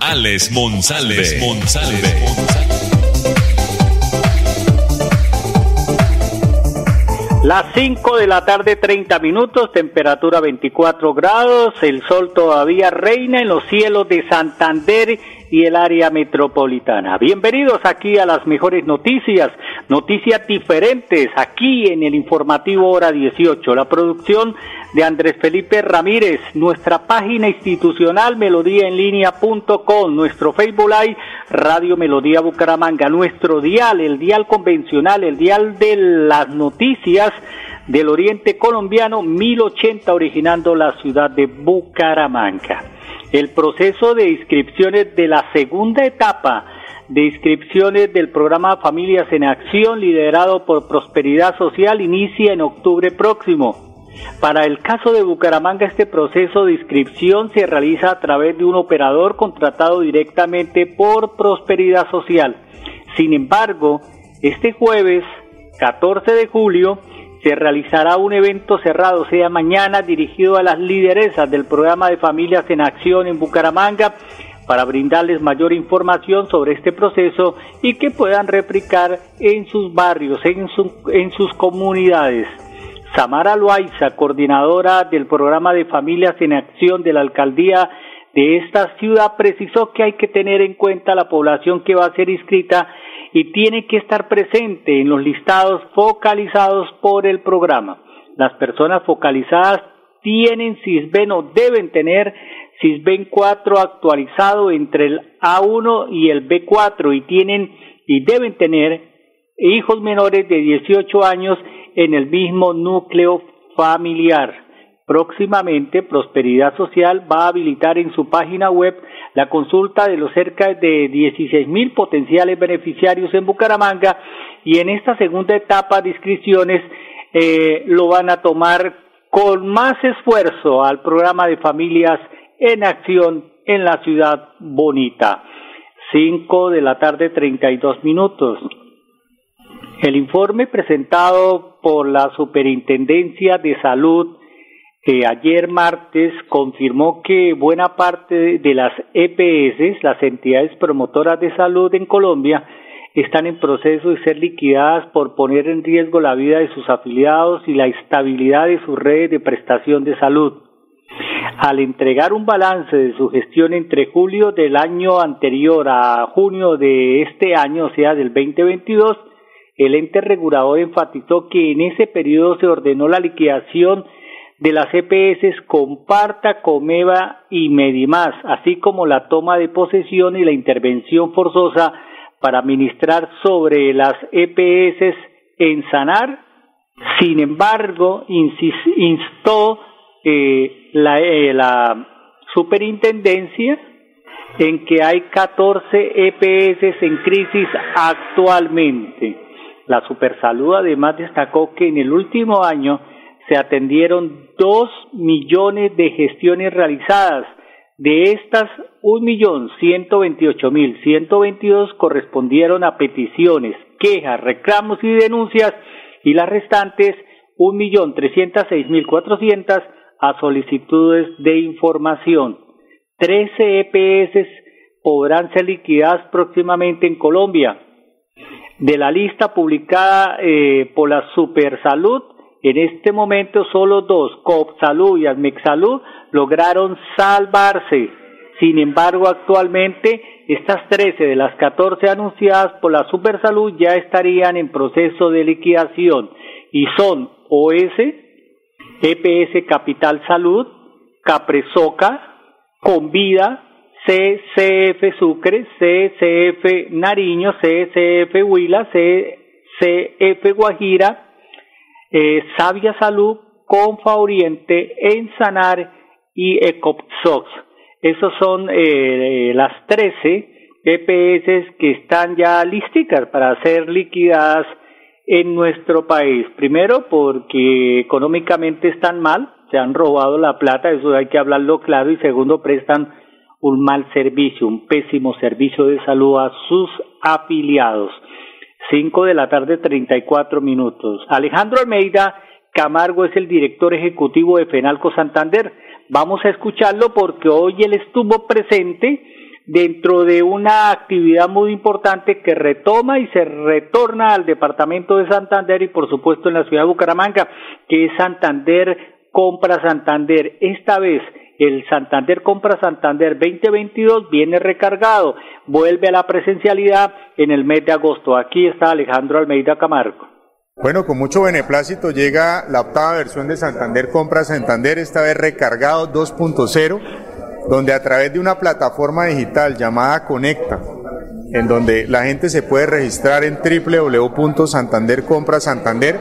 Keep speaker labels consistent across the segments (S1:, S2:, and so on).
S1: Alex Monsalve.
S2: Las 5 de la tarde, 30 minutos, temperatura 24 grados, el sol todavía reina en los cielos de Santander y el área metropolitana. Bienvenidos aquí a las mejores noticias, noticias diferentes, aquí en el informativo hora 18. La producción de Andrés Felipe Ramírez, nuestra página institucional melodíaenlínea.com, nuestro Facebook Live Radio Melodía Bucaramanga, nuestro dial, el dial convencional, el dial de las noticias del Oriente Colombiano 1080 originando la ciudad de Bucaramanga. El proceso de inscripciones de la segunda etapa de inscripciones del programa Familias en Acción liderado por Prosperidad Social inicia en octubre próximo. Para el caso de Bucaramanga, este proceso de inscripción se realiza a través de un operador contratado directamente por Prosperidad Social. Sin embargo, este jueves 14 de julio se realizará un evento cerrado, sea mañana, dirigido a las lideresas del programa de Familias en Acción en Bucaramanga para brindarles mayor información sobre este proceso y que puedan replicar en sus barrios, en, en sus comunidades. Samara Loaiza, coordinadora del programa de Familias en Acción de la Alcaldía de esta ciudad, precisó que hay que tener en cuenta la población que va a ser inscrita y tiene que estar presente en los listados focalizados por el programa. Las personas focalizadas tienen CISBEN o deben tener CISBEN 4 actualizado entre el A1 y el B4 y tienen y deben tener hijos menores de 18 años en el mismo núcleo familiar. Próximamente, Prosperidad Social va a habilitar en su página web la consulta de los cerca de 16 mil potenciales beneficiarios en Bucaramanga y en esta segunda etapa de inscripciones eh, lo van a tomar con más esfuerzo al programa de familias en acción en la ciudad bonita. 5 de la tarde 32 minutos. El informe presentado por la Superintendencia de Salud ayer martes confirmó que buena parte de las EPS, las entidades promotoras de salud en Colombia, están en proceso de ser liquidadas por poner en riesgo la vida de sus afiliados y la estabilidad de sus redes de prestación de salud. Al entregar un balance de su gestión entre julio del año anterior a junio de este año, o sea, del 2022, el ente regulador enfatizó que en ese periodo se ordenó la liquidación de las EPS Comparta, Comeva y Medimás, así como la toma de posesión y la intervención forzosa para administrar sobre las EPS en Sanar. Sin embargo, instó eh, la, eh, la superintendencia en que hay 14 EPS en crisis actualmente. La Supersalud además destacó que en el último año se atendieron dos millones de gestiones realizadas. De estas, un millón ciento veintiocho mil ciento veintidós correspondieron a peticiones, quejas, reclamos y denuncias, y las restantes, un millón trescientos seis mil cuatrocientas a solicitudes de información. Trece EPS podrán ser liquidadas próximamente en Colombia. De la lista publicada eh, por la Supersalud, en este momento solo dos, COPSALUD y ASMEXALUD, lograron salvarse. Sin embargo, actualmente estas 13 de las 14 anunciadas por la Supersalud ya estarían en proceso de liquidación y son OS, EPS Capital Salud, Capresoca, Convida, CCF Sucre, CCF Nariño, CCF Huila, CCF Guajira, eh, Sabia Salud, Confa Oriente, Ensanar y Ecopsox. Esos son eh, las 13 EPS que están ya listicas para ser liquidadas en nuestro país. Primero porque económicamente están mal, se han robado la plata, eso hay que hablarlo claro, y segundo prestan un mal servicio, un pésimo servicio de salud a sus afiliados. Cinco de la tarde, treinta y cuatro minutos. Alejandro Almeida Camargo es el director ejecutivo de Fenalco Santander. Vamos a escucharlo porque hoy él estuvo presente dentro de una actividad muy importante que retoma y se retorna al departamento de Santander y por supuesto en la ciudad de Bucaramanga, que es Santander Compra Santander. Esta vez el Santander Compra Santander 2022 viene recargado, vuelve a la presencialidad en el mes de agosto. Aquí está Alejandro Almeida Camargo.
S3: Bueno, con mucho beneplácito llega la octava versión de Santander Compra Santander, esta vez recargado 2.0, donde a través de una plataforma digital llamada Conecta, en donde la gente se puede registrar en www.santandercomprasantander,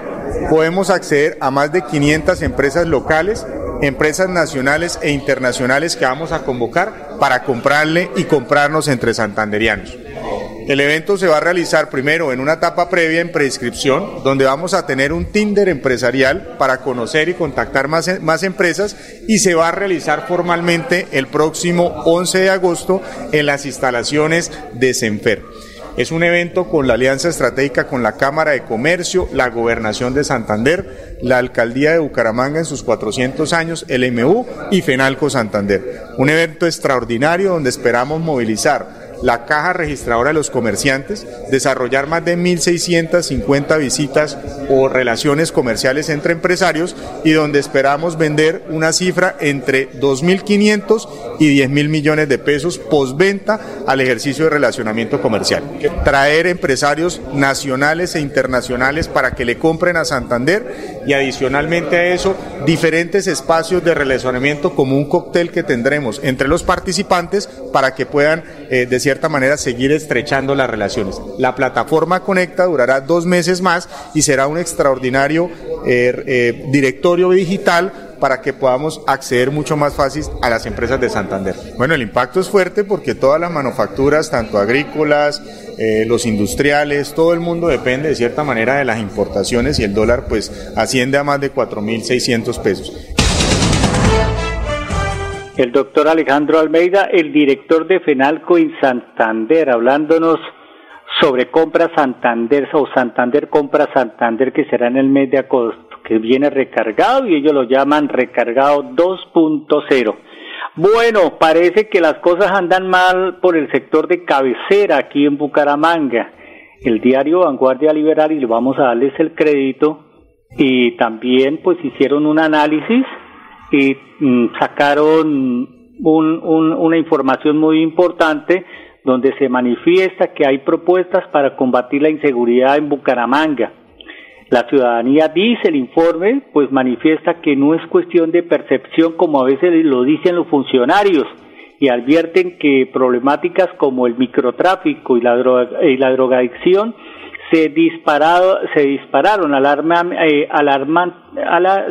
S3: podemos acceder a más de 500 empresas locales empresas nacionales e internacionales que vamos a convocar para comprarle y comprarnos entre santanderianos. El evento se va a realizar primero en una etapa previa en prescripción, donde vamos a tener un Tinder empresarial para conocer y contactar más, más empresas y se va a realizar formalmente el próximo 11 de agosto en las instalaciones de Senfer. Es un evento con la alianza estratégica con la Cámara de Comercio, la Gobernación de Santander, la Alcaldía de Bucaramanga en sus 400 años, el MU y FENALCO Santander. Un evento extraordinario donde esperamos movilizar la caja registradora de los comerciantes, desarrollar más de 1.650 visitas o relaciones comerciales entre empresarios y donde esperamos vender una cifra entre 2.500 y 10.000 millones de pesos postventa al ejercicio de relacionamiento comercial. Traer empresarios nacionales e internacionales para que le compren a Santander y adicionalmente a eso diferentes espacios de relacionamiento como un cóctel que tendremos entre los participantes para que puedan eh, decir cierta manera seguir estrechando las relaciones. La plataforma Conecta durará dos meses más y será un extraordinario eh, eh, directorio digital para que podamos acceder mucho más fácil a las empresas de Santander. Bueno, el impacto es fuerte porque todas las manufacturas, tanto agrícolas, eh, los industriales, todo el mundo depende de cierta manera de las importaciones y el dólar pues asciende a más de 4.600 pesos
S2: el doctor Alejandro Almeida, el director de FENALCO en Santander, hablándonos sobre Compra Santander o Santander Compra Santander que será en el mes de agosto, que viene recargado y ellos lo llaman recargado 2.0. Bueno, parece que las cosas andan mal por el sector de cabecera aquí en Bucaramanga. El diario Vanguardia Liberal, y vamos a darles el crédito, y también pues hicieron un análisis y mm, sacaron una información muy importante donde se manifiesta que hay propuestas para combatir la inseguridad en Bucaramanga. La ciudadanía dice el informe, pues manifiesta que no es cuestión de percepción como a veces lo dicen los funcionarios y advierten que problemáticas como el microtráfico y la, droga, y la drogadicción se disparado, se dispararon alarma, eh, alarman,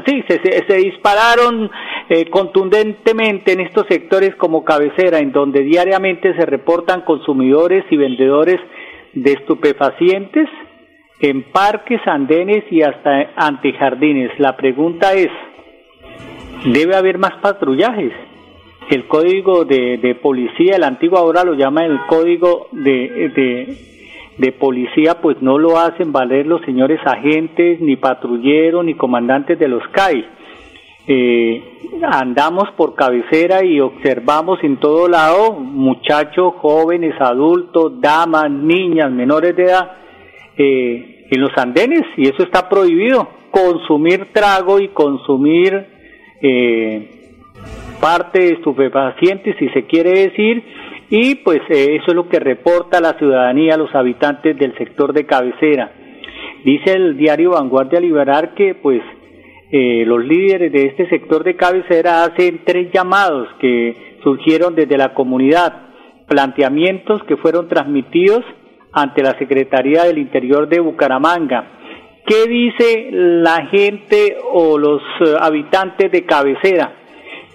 S2: sí, se, se, dispararon eh, contundentemente en estos sectores como cabecera, en donde diariamente se reportan consumidores y vendedores de estupefacientes en parques, andenes y hasta antejardines. La pregunta es, ¿debe haber más patrullajes? El código de, de policía, el antiguo ahora lo llama el código de, de de policía pues no lo hacen valer los señores agentes, ni patrulleros, ni comandantes de los CAI. Eh, andamos por cabecera y observamos en todo lado muchachos, jóvenes, adultos, damas, niñas, menores de edad eh, en los andenes y eso está prohibido. Consumir trago y consumir eh, parte de estupefacientes, si se quiere decir, y pues eh, eso es lo que reporta la ciudadanía, los habitantes del sector de cabecera. Dice el diario Vanguardia Liberal que pues eh, los líderes de este sector de cabecera hacen tres llamados que surgieron desde la comunidad, planteamientos que fueron transmitidos ante la Secretaría del Interior de Bucaramanga. ¿Qué dice la gente o los eh, habitantes de cabecera?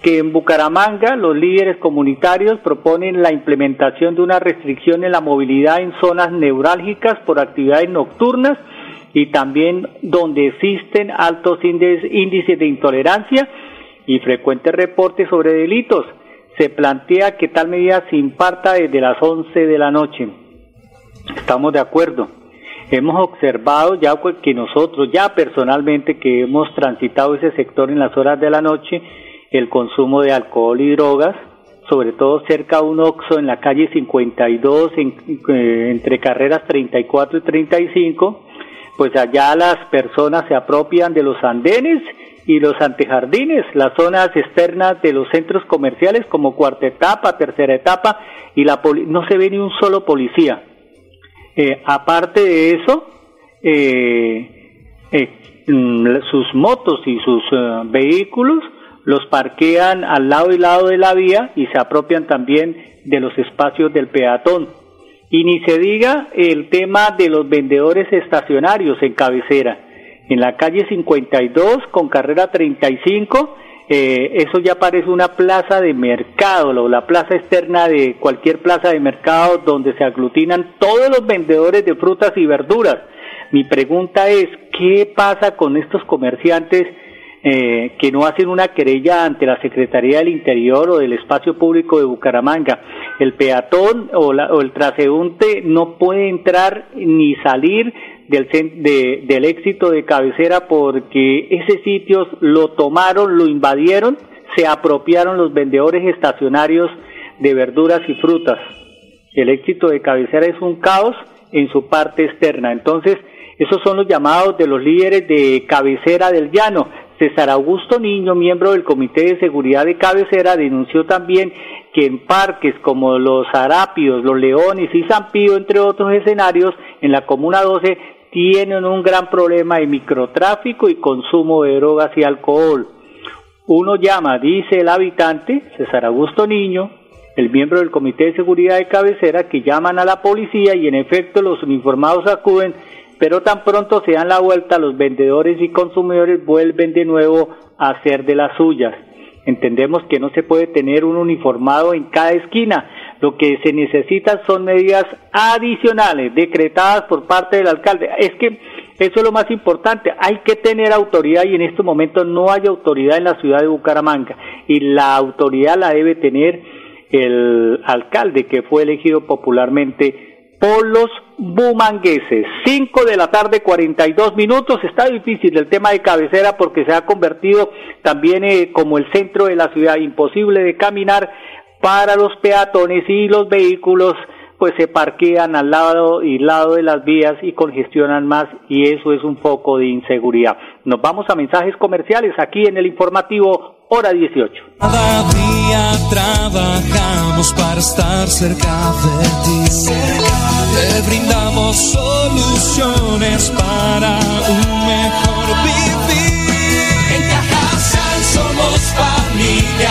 S2: que en Bucaramanga los líderes comunitarios proponen la implementación de una restricción en la movilidad en zonas neurálgicas por actividades nocturnas y también donde existen altos índices de intolerancia y frecuentes reportes sobre delitos. Se plantea que tal medida se imparta desde las 11 de la noche. Estamos de acuerdo. Hemos observado ya que nosotros, ya personalmente, que hemos transitado ese sector en las horas de la noche, el consumo de alcohol y drogas, sobre todo cerca a un Oxo en la calle 52, en, eh, entre carreras 34 y 35, pues allá las personas se apropian de los andenes y los antejardines, las zonas externas de los centros comerciales como cuarta etapa, tercera etapa, y la no se ve ni un solo policía. Eh, aparte de eso, eh, eh, mm, sus motos y sus vehículos los parquean al lado y lado de la vía y se apropian también de los espacios del peatón. Y ni se diga el tema de los vendedores estacionarios en cabecera. En la calle 52 con carrera 35, eh, eso ya parece una plaza de mercado, la plaza externa de cualquier plaza de mercado donde se aglutinan todos los vendedores de frutas y verduras. Mi pregunta es, ¿qué pasa con estos comerciantes eh, que no hacen una querella ante la Secretaría del Interior o del Espacio Público de Bucaramanga. El peatón o, el transeúnte no puede entrar ni salir del, del éxito de cabecera porque ese sitio lo tomaron, lo invadieron, se apropiaron los vendedores estacionarios de verduras y frutas. El éxito de cabecera es un caos en su parte externa. Entonces, esos son los llamados de los líderes de cabecera del llano. César Augusto Niño, miembro del Comité de Seguridad de Cabecera, denunció también que en parques como los Arápidos, los Leones y San Pío, entre otros escenarios, en la Comuna 12 tienen un gran problema de microtráfico y consumo de drogas y alcohol. Uno llama, dice el habitante, César Augusto Niño, el miembro del Comité de Seguridad de Cabecera, que llaman a la policía y en efecto los uniformados acuden pero tan pronto se dan la vuelta, los vendedores y consumidores vuelven de nuevo a hacer de las suyas. Entendemos que no se puede tener un uniformado en cada esquina. Lo que se necesita son medidas adicionales decretadas por parte del alcalde. Es que eso es lo más importante. Hay que tener autoridad y en estos momentos no hay autoridad en la ciudad de Bucaramanga. Y la autoridad la debe tener el alcalde que fue elegido popularmente por los bumangueses. 5 de la tarde, 42 minutos. Está difícil el tema de cabecera porque se ha convertido también eh, como el centro de la ciudad, imposible de caminar para los peatones y los vehículos pues se parquean al lado y lado de las vías y congestionan más y eso es un foco de inseguridad. Nos vamos a mensajes comerciales aquí en el informativo hora 18.
S4: Cada día trabajamos para estar cerca de ti. Te brindamos soluciones para un mejor vivir. En Cajasal somos familia,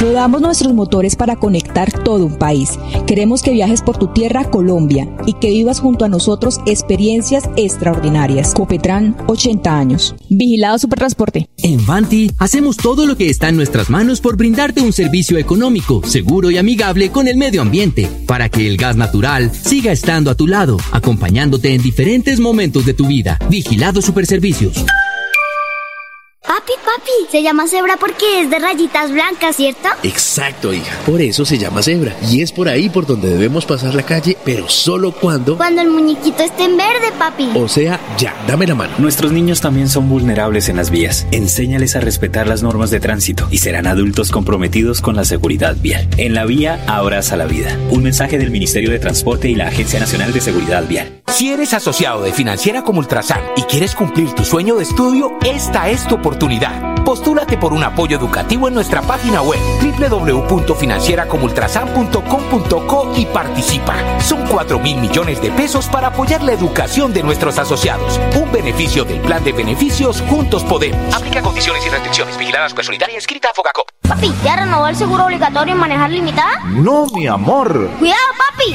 S5: Rodamos nuestros motores para conectar todo un país. Queremos que viajes por tu tierra, Colombia, y que vivas junto a nosotros experiencias extraordinarias. Copetran, 80 años. Vigilado Supertransporte.
S6: En Vanti hacemos todo lo que está en nuestras manos por brindarte un servicio económico, seguro y amigable con el medio ambiente, para que el gas natural siga estando a tu lado, acompañándote en diferentes momentos de tu vida. Vigilado Superservicios.
S7: Papi, papi, se llama cebra porque es de rayitas blancas, ¿cierto?
S8: Exacto, hija. Por eso se llama cebra. Y es por ahí por donde debemos pasar la calle, pero solo cuando...
S7: Cuando el muñequito esté en verde, papi.
S8: O sea, ya, dame la mano.
S9: Nuestros niños también son vulnerables en las vías. Enséñales a respetar las normas de tránsito y serán adultos comprometidos con la seguridad vial. En la vía, abraza la vida. Un mensaje del Ministerio de Transporte y la Agencia Nacional de Seguridad Vial.
S10: Si eres asociado de Financiera como Ultrasan y quieres cumplir tu sueño de estudio, esta es tu oportunidad Postúlate por un apoyo educativo en nuestra página web www.financieracomultrasan.com.co y participa. Son 4 mil millones de pesos para apoyar la educación de nuestros asociados. Un beneficio del plan de beneficios Juntos Podemos.
S11: Aplica condiciones y restricciones. Vigiladas por Solidaria inscrita a Fogacop.
S7: Papi, ¿ya renovó el seguro obligatorio en manejar limitada?
S11: No, mi amor.
S7: Cuidado, papi.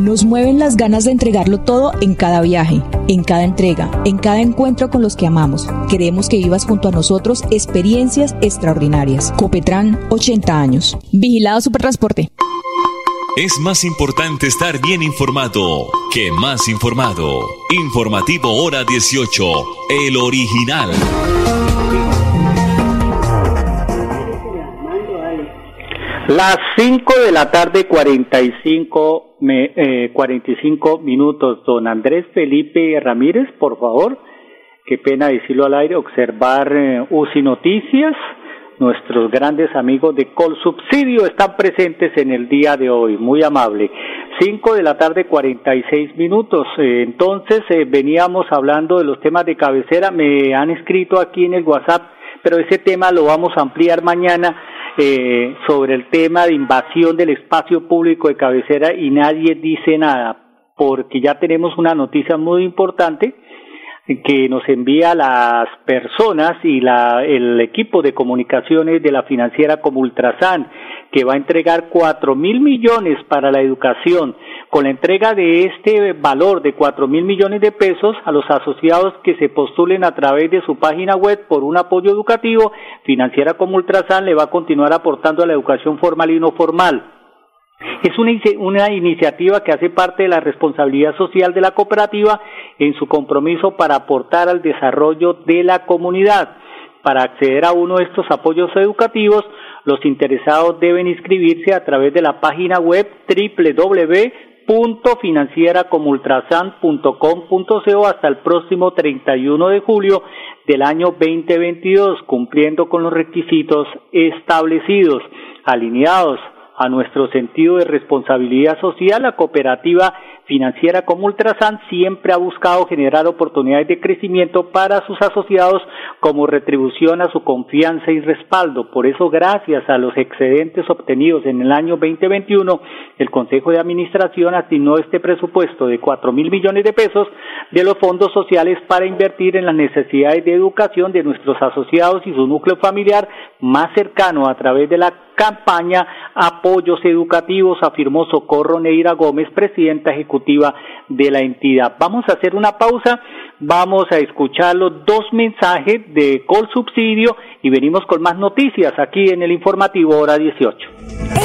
S5: Nos mueven las ganas de entregarlo todo en cada viaje, en cada entrega, en cada encuentro con los que amamos. Queremos que vivas junto a nosotros experiencias extraordinarias. Copetran, 80 años. Vigilado Supertransporte.
S1: Es más importante estar bien informado que más informado. Informativo Hora 18, el original.
S2: Las 5 de la tarde, 45, me, eh, 45 minutos. Don Andrés Felipe Ramírez, por favor. Qué pena decirlo al aire, observar eh, UCI Noticias. Nuestros grandes amigos de Colsubsidio están presentes en el día de hoy. Muy amable. 5 de la tarde, 46 minutos. Eh, entonces, eh, veníamos hablando de los temas de cabecera. Me han escrito aquí en el WhatsApp, pero ese tema lo vamos a ampliar mañana eh, sobre el tema de invasión del espacio público de cabecera y nadie dice nada, porque ya tenemos una noticia muy importante que nos envía las personas y la, el equipo de comunicaciones de la financiera como Ultrasan, que va a entregar cuatro mil millones para la educación. Con la entrega de este valor de cuatro mil millones de pesos a los asociados que se postulen a través de su página web por un apoyo educativo, financiera como Ultrasan le va a continuar aportando a la educación formal y no formal. Es una, una, iniciativa que hace parte de la responsabilidad social de la cooperativa en su compromiso para aportar al desarrollo de la comunidad. Para acceder a uno de estos apoyos educativos, los interesados deben inscribirse a través de la página web www.financieracomultrasan.com.co hasta el próximo 31 de julio del año 2022, cumpliendo con los requisitos establecidos, alineados a nuestro sentido de responsabilidad social, la cooperativa financiera como Ultrasan siempre ha buscado generar oportunidades de crecimiento para sus asociados como retribución a su confianza y respaldo. Por eso, gracias a los excedentes obtenidos en el año 2021, el Consejo de Administración asignó este presupuesto de cuatro mil millones de pesos de los fondos sociales para invertir en las necesidades de educación de nuestros asociados y su núcleo familiar más cercano a través de la campaña Apoyos Educativos, afirmó Socorro Neira Gómez, presidenta ejecutiva de la entidad. Vamos a hacer una pausa, vamos a escuchar los dos mensajes de Col Subsidio y venimos con más noticias aquí en el informativo hora 18.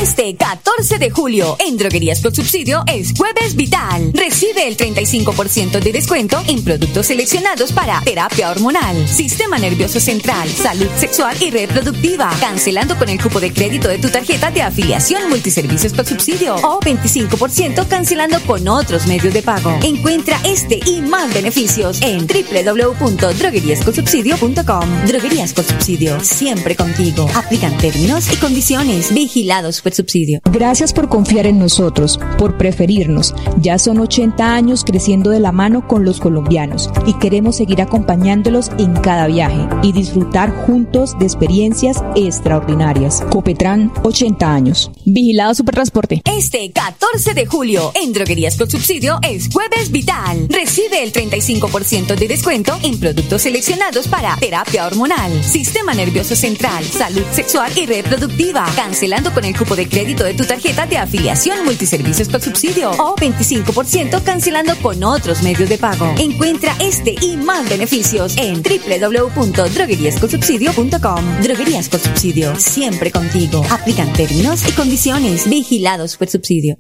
S12: Este 14 de julio en Droguerías con Subsidio es Jueves Vital. Recibe el 35% de descuento en productos seleccionados para terapia hormonal, sistema nervioso central, salud sexual y reproductiva, cancelando con el cupo de crédito de tu tarjeta de afiliación multiservicios con subsidio o 25% cancelando con otros medios de pago. Encuentra este y más beneficios en www.drogueríasconsubsidio.com. Droguerías con Subsidio, siempre contigo. Aplican términos y condiciones. Vigilado Supersubsidio.
S5: Gracias por confiar en nosotros, por preferirnos. Ya son 80 años creciendo de la mano con los colombianos y queremos seguir acompañándolos en cada viaje y disfrutar juntos de experiencias extraordinarias. Copetran, 80 años. Vigilado Supertransporte.
S12: Este 14 de julio en Droguerías con Subsidio es Jueves Vital. Recibe el 35% 25% de descuento en productos seleccionados para terapia hormonal, sistema nervioso central, salud sexual y reproductiva, cancelando con el cupo de crédito de tu tarjeta de afiliación multiservicios con subsidio o 25% cancelando con otros medios de pago. Encuentra este y más beneficios en www.drogueriasconsubsidio.com. Droguerías con subsidio, siempre contigo. Aplican términos y condiciones. Vigilado Supersubsidio.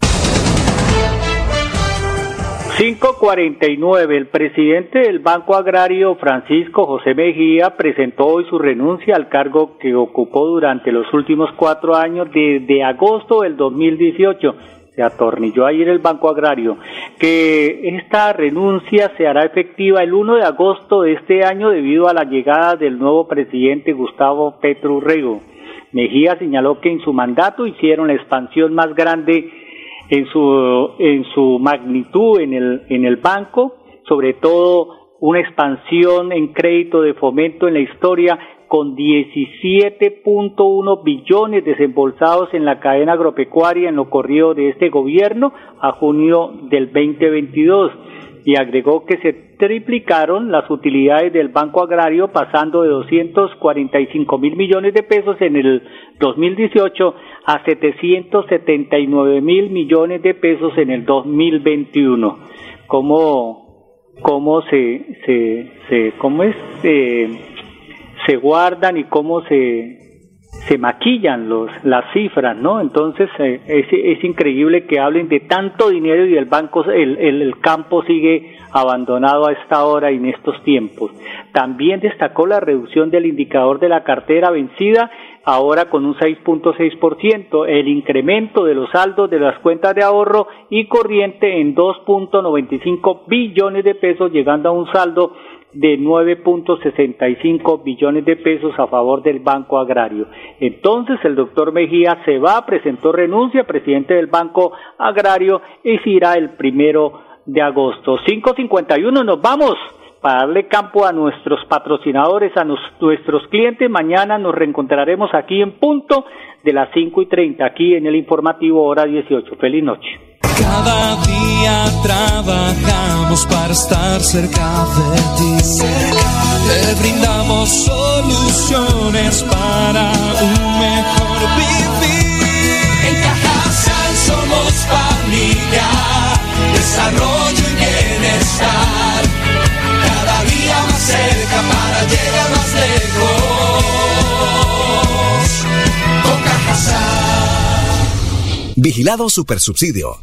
S2: 549. El presidente del Banco Agrario, Francisco José Mejía, presentó hoy su renuncia al cargo que ocupó durante los últimos cuatro años desde agosto del 2018. Se atornilló ayer el Banco Agrario. Que esta renuncia se hará efectiva el 1 de agosto de este año debido a la llegada del nuevo presidente Gustavo Petro Urrego. Mejía señaló que en su mandato hicieron la expansión más grande en su, en su magnitud en el, en el banco, sobre todo una expansión en crédito de fomento en la historia con 17.1 billones desembolsados en la cadena agropecuaria en lo corrido de este gobierno a junio del 2022 y agregó que se triplicaron las utilidades del Banco Agrario pasando de 245 mil millones de pesos en el 2018 a 779 mil millones de pesos en el 2021. ¿Cómo, cómo se, se, cómo es, se, se guardan y cómo se, se maquillan los, las cifras, ¿no? Entonces eh, es, es, increíble que hablen de tanto dinero y el banco, el, el, el, campo sigue abandonado a esta hora y en estos tiempos. También destacó la reducción del indicador de la cartera vencida, ahora con un 6.6%, el incremento de los saldos de las cuentas de ahorro y corriente en 2.95 billones de pesos, llegando a un saldo de 9.65 billones de pesos a favor del Banco Agrario. Entonces el doctor Mejía se va, presentó renuncia, presidente del Banco Agrario, y se irá el primero de agosto. 5.51, nos vamos para darle campo a nuestros patrocinadores, a nuestros clientes. Mañana nos reencontraremos aquí en punto de las 5 y 30, aquí en el informativo hora 18. Feliz noche.
S4: Cada día trabajamos para estar cerca de ti. Te brindamos soluciones para un desarrollo y bienestar. Cada día más cerca para llegar más lejos.
S13: Vigilado Supersubsidio.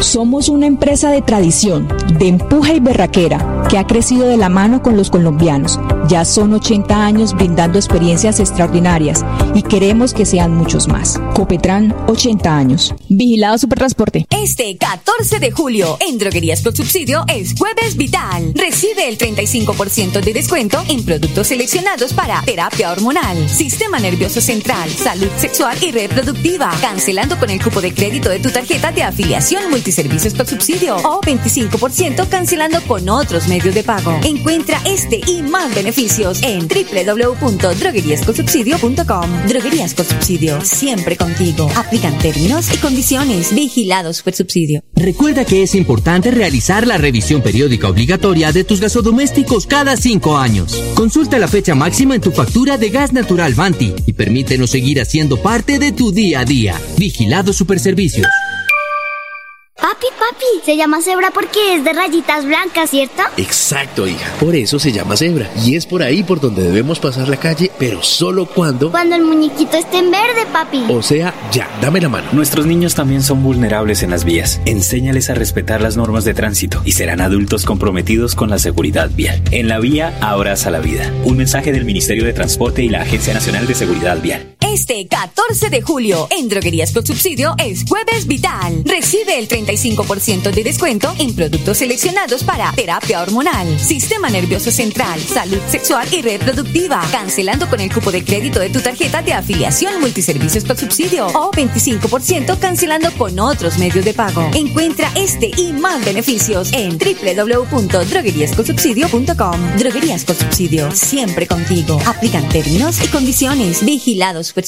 S5: Somos una empresa de tradición, de empuje y berraquera, que ha crecido de la mano con los colombianos. Ya son 80 años brindando experiencias extraordinarias y queremos que sean muchos más. Copetran, 80 años. Vigilado Supertransporte.
S12: Este 14 de julio, en Droguerías con Subsidio, es Jueves Vital. Recibe el 35% de descuento en productos seleccionados para terapia hormonal, sistema nervioso central, salud sexual y reproductiva, cancelando con el cupo de crédito de tu tarjeta de afiliación multiservicios con subsidio o 25% cancelando con otros medios de pago. Encuentra este y más beneficios en www.drogueriasconsubsidio.com. Droguerías con subsidio, siempre contigo. Aplican términos y condiciones. Vigilado Supersubsidio.
S6: Recuerda que es importante realizar la revisión periódica obligatoria de tus gasodomésticos cada cinco años. Consulta la fecha máxima en tu factura de gas natural Vanti y permítenos seguir haciendo parte de tu día a día. Vigilado Superservicios.
S7: Papi, papi, se llama cebra porque es de rayitas blancas, ¿cierto?
S8: Exacto, hija. Por eso se llama cebra. Y es por ahí por donde debemos pasar la calle, pero solo cuando...
S7: Cuando el muñequito esté en verde, papi.
S8: O sea, ya, dame la mano.
S9: Nuestros niños también son vulnerables en las vías. Enséñales a respetar las normas de tránsito y serán adultos comprometidos con la seguridad vial. En la vía, abraza la vida. Un mensaje del Ministerio de Transporte y la Agencia Nacional de Seguridad Vial.
S12: Este 14 de julio, en Droguerías con Subsidio, es Jueves Vital. Recibe el 35% de descuento en productos seleccionados para terapia hormonal, sistema nervioso central, salud sexual y reproductiva, cancelando con el cupo de crédito de tu tarjeta de afiliación multiservicios con subsidio o 25% cancelando con otros medios de pago. Encuentra este y más beneficios en www.drogueriasconsubsidio.com. Droguerías con Subsidio, siempre contigo. Aplican términos y condiciones. Vigilados Super